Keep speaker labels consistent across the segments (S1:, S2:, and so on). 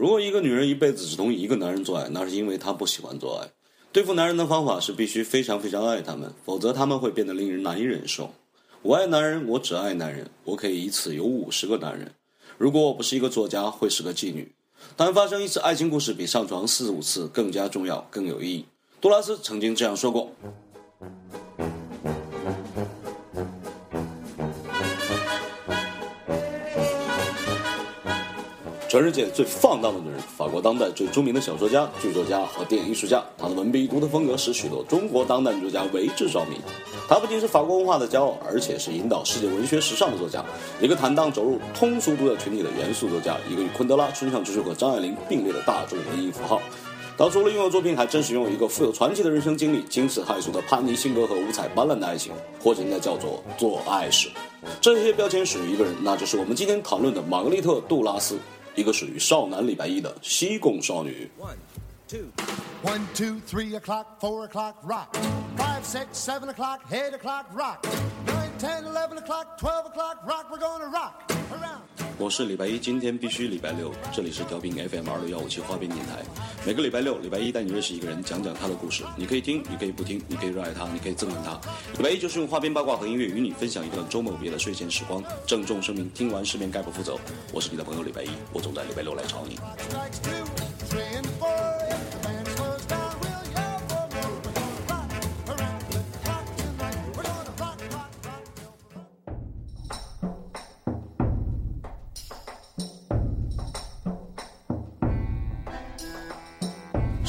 S1: 如果一个女人一辈子只同一个男人做爱，那是因为她不喜欢做爱。对付男人的方法是必须非常非常爱他们，否则他们会变得令人难以忍受。我爱男人，我只爱男人，我可以一次有五十个男人。如果我不是一个作家，会是个妓女。但发生一次爱情故事比上床四五次更加重要，更有意义。杜拉斯曾经这样说过。全世界最放荡的女人，法国当代最著名的小说家、剧作家和电影艺术家。她的文笔独特风格使许多中国当代女作家为之着迷。她不仅是法国文化的骄傲，而且是引导世界文学时尚的作家，一个坦荡走入通俗读者群体的严肃作家，一个与昆德拉、村上春树和张爱玲并列的大众文艺符号。她除了拥有作品，还真实拥有一个富有传奇的人生经历，惊世骇俗的叛逆性格和五彩斑斓的爱情，或者应该叫做做爱史。这些标签属于一个人，那就是我们今天讨论的玛格丽特·杜拉斯。一个属于少男礼拜一的西贡少女。One two one two three o'clock four o'clock rock five six seven o'clock eight o'clock rock nine ten eleven o'clock twelve o'clock rock we're gonna rock。我是礼拜一，今天必须礼拜六。这里是调频 FM 二六幺五七花边电台。每个礼拜六、礼拜一带你认识一个人，讲讲他的故事。你可以听，你可以不听，你可以热爱他，你可以憎恨他。礼拜一就是用花边八卦和音乐与你分享一段周末午夜的睡前时光。郑重声明：听完失眠概不负责。我是你的朋友礼拜一，我总在礼拜六来找你。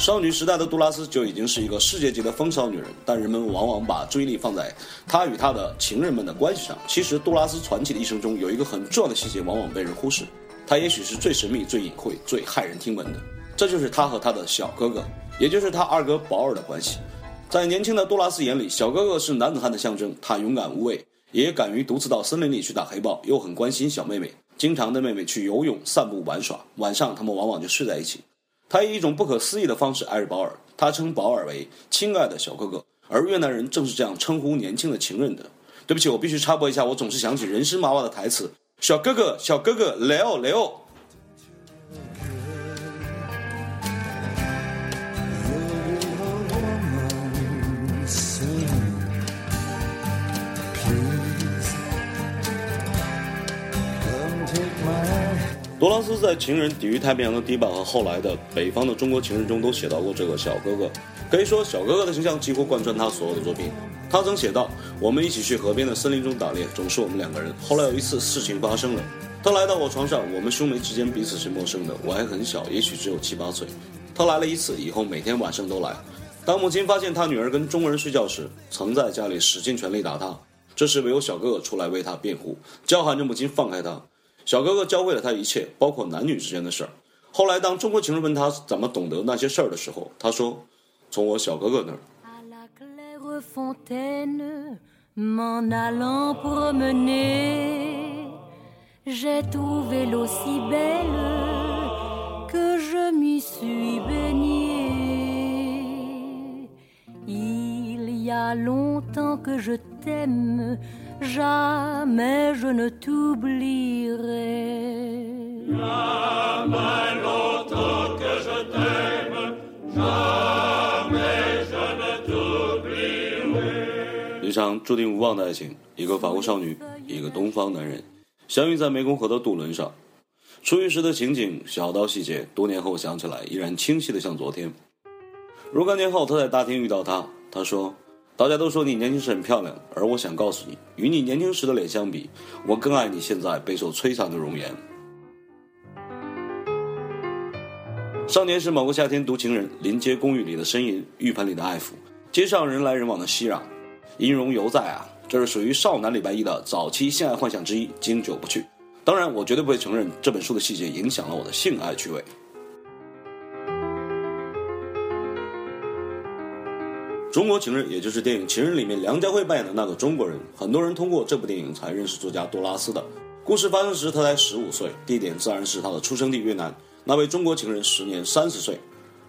S1: 少女时代的杜拉斯就已经是一个世界级的风骚女人，但人们往往把注意力放在她与她的情人们的关系上。其实，杜拉斯传奇的一生中有一个很重要的细节，往往被人忽视。她也许是最神秘、最隐晦、最骇人听闻的，这就是她和她的小哥哥，也就是她二哥保尔的关系。在年轻的杜拉斯眼里，小哥哥是男子汉的象征。他勇敢无畏，也敢于独自到森林里去打黑豹，又很关心小妹妹，经常带妹妹去游泳、散步、玩耍。晚上，他们往往就睡在一起。他以一种不可思议的方式爱着保尔，他称保尔为“亲爱的小哥哥”，而越南人正是这样称呼年轻的情人的。对不起，我必须插播一下，我总是想起人参娃娃的台词：“小哥哥，小哥哥，来哦，来哦。”多拉斯在《情人抵御太平洋的堤坝》和后来的《北方的中国情人》中都写到过这个小哥哥。可以说，小哥哥的形象几乎贯穿他所有的作品。他曾写道：“我们一起去河边的森林中打猎，总是我们两个人。后来有一次事情发生了，他来到我床上，我们兄妹之间彼此是陌生的。我还很小，也许只有七八岁。他来了一次，以后每天晚上都来。当母亲发现他女儿跟中国人睡觉时，曾在家里使尽全力打他。这时唯有小哥哥出来为他辩护，叫喊着母亲放开他。”小哥哥教会了他一切，包括男女之间的事儿。后来，当中国情人问他怎么懂得那些事儿的时候，他说：“从我小哥哥那儿。”一场注定无望的爱情，一个法国少女，一个东方男人，相遇在湄公河的渡轮上。初遇时的情景，小到细节，多年后想起来依然清晰的像昨天。若干年后，他在大厅遇到她，他说。大家都说你年轻时很漂亮，而我想告诉你，与你年轻时的脸相比，我更爱你现在备受摧残的容颜。少年是某个夏天读情人，临街公寓里的呻吟，浴盆里的爱抚，街上人来人往的熙攘，音容犹在啊！这是属于少男李白一的早期性爱幻想之一，经久不去。当然，我绝对不会承认这本书的细节影响了我的性爱趣味。中国情人，也就是电影《情人》里面梁家辉扮演的那个中国人，很多人通过这部电影才认识作家多拉斯的。故事发生时，他才十五岁，地点自然是他的出生地越南。那位中国情人时年三十岁。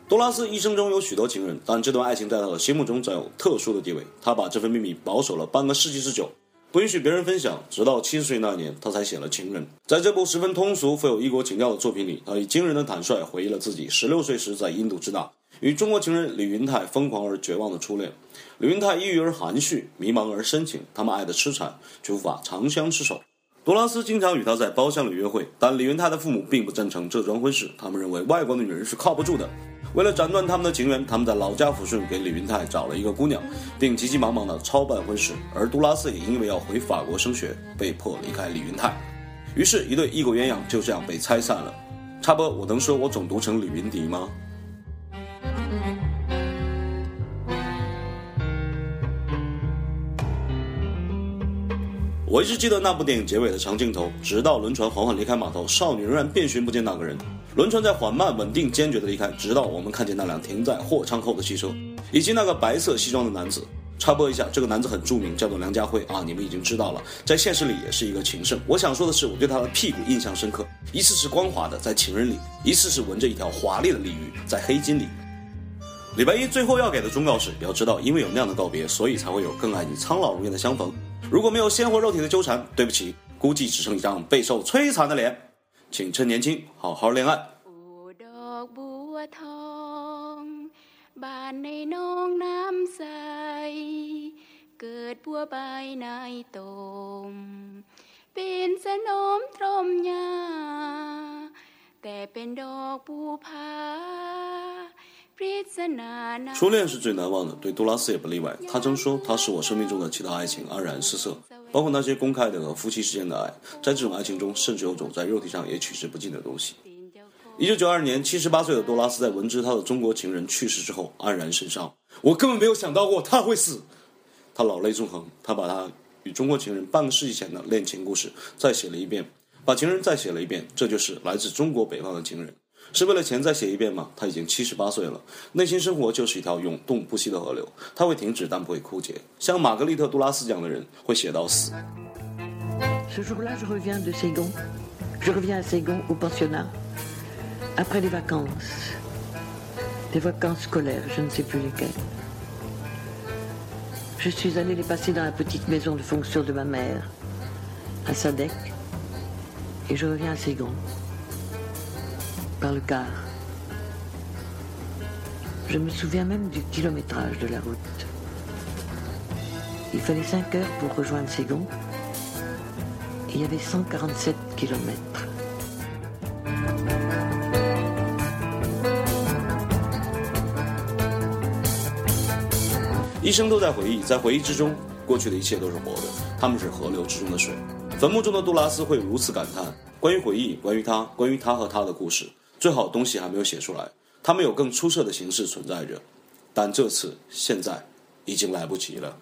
S1: 多拉斯一生中有许多情人，但这段爱情在他的心目中占有特殊的地位。他把这份秘密保守了半个世纪之久。不允许别人分享。直到七十岁那年，他才写了《情人》。在这部十分通俗、富有异国情调的作品里，他以惊人的坦率回忆了自己十六岁时在印度支那与中国情人李云泰疯狂而绝望的初恋。李云泰抑郁而含蓄，迷茫而深情，他们爱得痴缠，却无法长相厮守。杜拉斯经常与他在包厢里约会，但李云泰的父母并不赞成这桩婚事，他们认为外国的女人是靠不住的。为了斩断他们的情缘，他们在老家抚顺给李云泰找了一个姑娘，并急急忙忙地操办婚事。而杜拉斯也因为要回法国升学，被迫离开李云泰。于是，一对异国鸳鸯就这样被拆散了。插播，我能说我总读成李云迪吗？我一直记得那部电影结尾的长镜头，直到轮船缓缓离开码头，少女仍然遍寻不见那个人。轮船在缓慢、稳定、坚决地离开，直到我们看见那辆停在货舱后的汽车，以及那个白色西装的男子。插播一下，这个男子很著名，叫做梁家辉啊，你们已经知道了，在现实里也是一个情圣。我想说的是，我对他的屁股印象深刻，一次是光滑的，在情人里；一次是纹着一条华丽的鲤鱼，在黑金里。礼拜一最后要给的忠告是：要知道，因为有那样的告别，所以才会有更爱你苍老容颜的相逢。如果没有鲜活肉体的纠缠，对不起，估计只剩一张备受摧残的脸。请趁年轻好好恋爱。บ้านในน้องน้ำใสเกิดบัวใบในตมเป็นสนมตรมยาแต่เป็นดอกปูผา 初恋是最难忘的，对杜拉斯也不例外。他曾说，他是我生命中的其他爱情黯然失色，包括那些公开的和夫妻之间的爱。在这种爱情中，甚至有种在肉体上也取之不尽的东西。一九九二年，七十八岁的杜拉斯在闻知他的中国情人去世之后，黯然神伤。我根本没有想到过他会死。他老泪纵横，他把他与中国情人半个世纪前的恋情故事再写了一遍，把情人再写了一遍。这就是来自中国北方的情人。是为了钱再写一遍吗？他已经七十八岁了，内心生活就是一条永动不息的河流，它会停止但不会枯竭。像玛格丽特·杜拉斯这样的人会写到死。
S2: Ce jour-là, je reviens de Saigon. Je reviens à Saigon au pensionnat après les vacances, des vacances scolaires, je ne sais plus lesquelles. Je suis allé les passer dans la petite maison de fonction de ma mère, à Sadek, et je reviens à Saigon par le car. Je me souviens même du kilométrage de la route. Il fallait 5 heures pour rejoindre Ségon. Et il y avait 147 kilomètres.
S1: 一生都在回忆，在回忆之中，过去的一切都是活的，他们是河流之中的水。坟墓中的杜拉斯会如此感叹：关于回忆，关于他，关于他和他的故事。 «最好的东西还没有写出来，他们有更出色的形式存在着，但这次现在已经来不及了。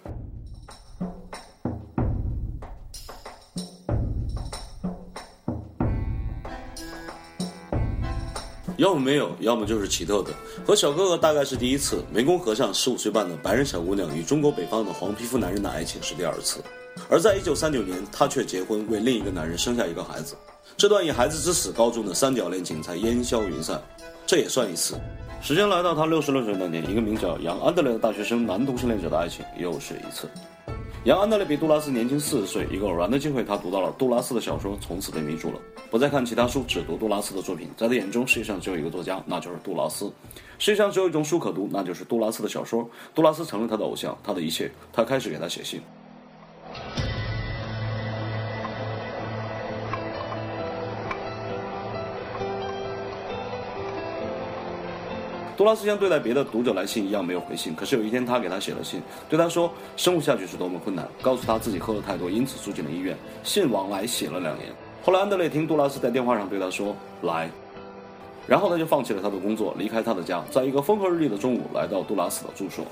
S1: 要么没有，要么就是奇特的。和小哥哥大概是第一次，湄公河上十五岁半的白人小姑娘与中国北方的黄皮肤男人的爱情是第二次，而在一九三九年，他却结婚，为另一个男人生下一个孩子。这段以孩子之死告终的三角恋情才烟消云散，这也算一次。时间来到他六十六岁那年，一个名叫杨安德烈的大学生男同性恋者的爱情又是一次。杨安德烈比杜拉斯年轻四十岁，一个偶然的机会，他读到了杜拉斯的小说，从此被迷住了。不再看其他书，只读杜拉斯的作品。在他眼中，世界上只有一个作家，那就是杜拉斯；世界上只有一种书可读，那就是杜拉斯的小说。杜拉斯成了他的偶像，他的一切。他开始给他写信。杜拉斯像对待别的读者来信一样没有回信，可是有一天他给他写了信，对他说生活下去是多么困难，告诉他自己喝了太多，因此住进了医院。信往来写了两年，后来安德烈听杜拉斯在电话上对他说来，然后他就放弃了他的工作，离开他的家，在一个风和日丽的中午来到杜拉斯的住所。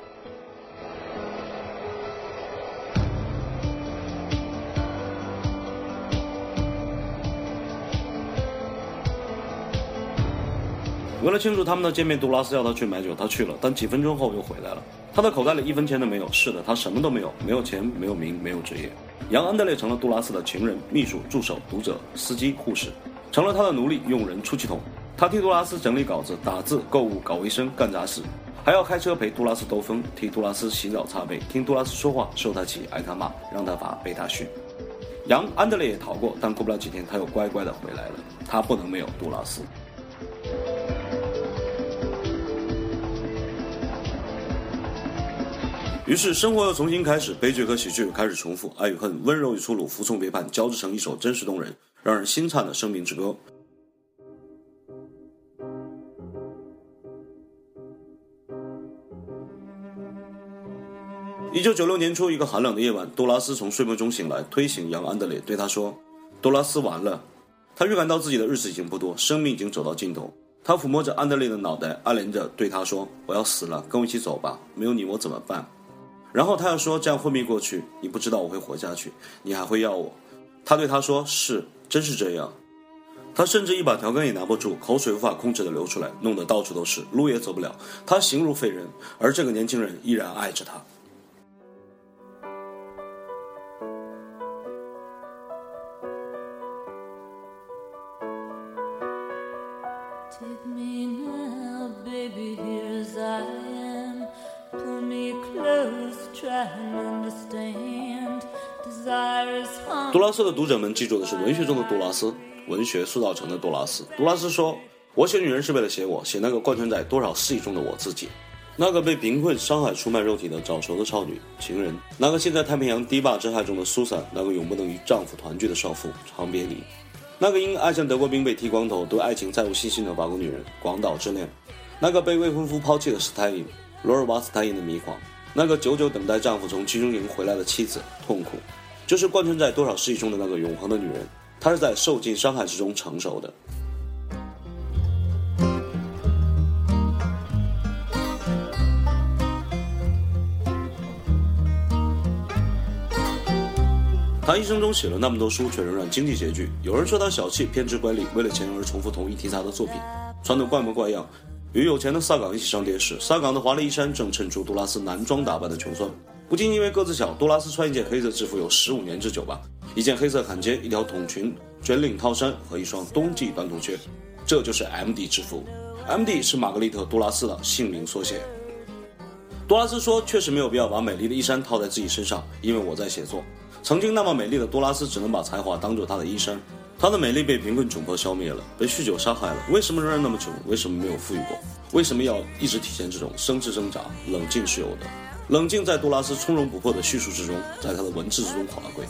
S1: 为了庆祝他们的见面，杜拉斯要他去买酒，他去了，但几分钟后又回来了。他的口袋里一分钱都没有。是的，他什么都没有，没有钱，没有名，没有职业。杨安德烈成了杜拉斯的情人、秘书、助手、读者、司机、护士，成了他的奴隶、佣人、出气筒。他替杜拉斯整理稿子、打字、购物、搞卫生、干杂事。还要开车陪杜拉斯兜风，替杜拉斯洗澡擦背，听杜拉斯说话，受他气，挨他骂，让他罚，被他训。杨安德烈也逃过，但过不了几天，他又乖乖的回来了。他不能没有杜拉斯。于是生活又重新开始，悲剧和喜剧开始重复，爱与恨、温柔与粗鲁、服从背叛，交织成一首真实动人、让人心颤的生命之歌。一九九六年初，一个寒冷的夜晚，杜拉斯从睡梦中醒来，推醒杨安德烈，对他说：“杜拉斯完了。”他预感到自己的日子已经不多，生命已经走到尽头。他抚摸着安德烈的脑袋，暗怜着对他说：“我要死了，跟我一起走吧，没有你我怎么办？”然后他又说：“这样昏迷过去，你不知道我会活下去，你还会要我。”他对他说：“是，真是这样。”他甚至一把调羹也拿不住，口水无法控制的流出来，弄得到处都是，路也走不了。他形如废人，而这个年轻人依然爱着他。杜拉斯的读者们记住的是文学中的杜拉斯，文学塑造成的杜拉斯。杜拉斯说：“我写女人是为了写我，写那个贯穿在多少肆意中的我自己，那个被贫困、伤害、出卖肉体的早熟的少女、情人，那个陷在太平洋堤坝之害中的苏珊，那个永不能与丈夫团聚的少妇长别离，那个因爱上德国兵被剃光头、对爱情再无信心的法国女人广岛之恋，那个被未婚夫抛弃的史泰因，罗尔瓦斯泰因的迷狂，那个久久等待丈夫从集中营回来的妻子痛苦。”就是贯穿在多少世纪中的那个永恒的女人，她是在受尽伤害之中成熟的。她一生中写了那么多书，却仍然经济拮据。有人说她小气、偏执、管理，为了钱而重复同一题材的作品，穿的怪模怪样。与有钱的萨岗一起上电视，萨岗的华丽衣衫正衬出杜拉斯男装打扮的穷酸。不仅因为个子小，杜拉斯穿一件黑色制服有十五年之久吧，一件黑色坎肩，一条筒裙，卷领套衫和一双冬季短筒靴，这就是 M.D 制服。M.D 是玛格丽特·杜拉斯的姓名缩写。杜拉斯说：“确实没有必要把美丽的衣衫套在自己身上，因为我在写作。曾经那么美丽的杜拉斯，只能把才华当做她的衣衫。她的美丽被贫困窘迫消灭了，被酗酒杀害了。为什么仍然那么穷？为什么没有富裕过？为什么要一直体现这种生之挣扎？冷静是有的。”冷静在杜拉斯从容不迫的叙述之中，在他的文字之中划归。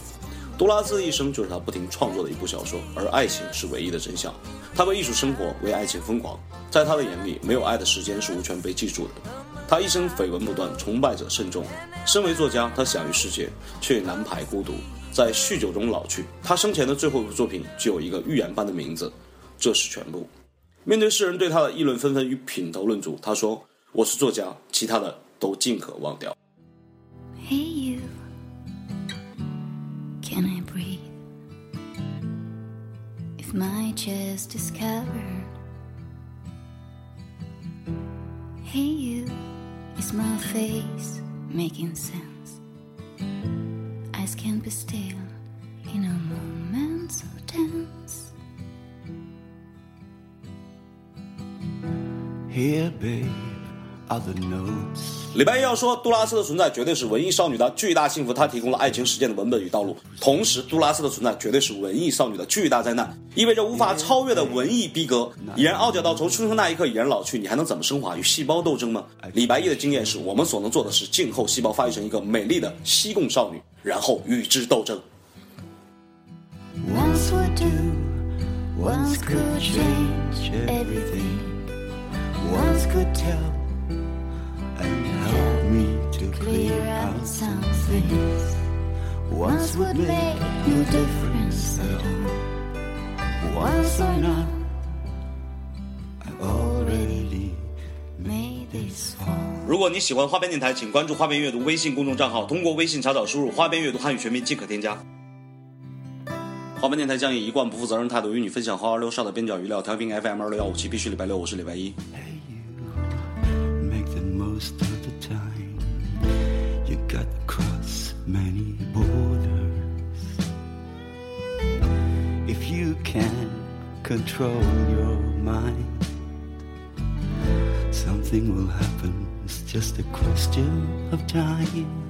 S1: 杜拉斯的一生就是他不停创作的一部小说，而爱情是唯一的真相。他为艺术生活，为爱情疯狂。在他的眼里，没有爱的时间是无权被记住的。他一生绯闻不断，崇拜者甚众。身为作家，他享誉世界，却难排孤独，在酗酒中老去。他生前的最后一部作品就有一个预言般的名字，这是全部。面对世人对他的议论纷纷与品头论足，他说：“我是作家，其他的。”都尽可忘掉。Hey you, can I breathe? If my chest is covered. Hey you, is my face making sense? Can't be still in a moment so tense. Here, babe, notes. 李白要说，杜拉斯的存在绝对是文艺少女的巨大幸福，她提供了爱情实践的文本与道路。同时，杜拉斯的存在绝对是文艺少女的巨大灾难，意味着无法超越的文艺逼格。已然傲娇到从出生那一刻已然老去，你还能怎么升华？与细胞斗争吗？李白一的经验是我们所能做的是静候细胞发育成一个美丽的西贡少女，然后与之斗争。如果你喜欢花边电台，请关注花边阅读微信公众账号，通过微信查找输入“花边阅读汉语全拼”即可添加。花边电台将以一贯不负责任态度与你分享花儿六少的边角余料。调频 FM 二六幺五七，必须礼拜六，我是礼拜一。Many borders. If you can control your mind,
S3: Something will happen, it's just a question of time.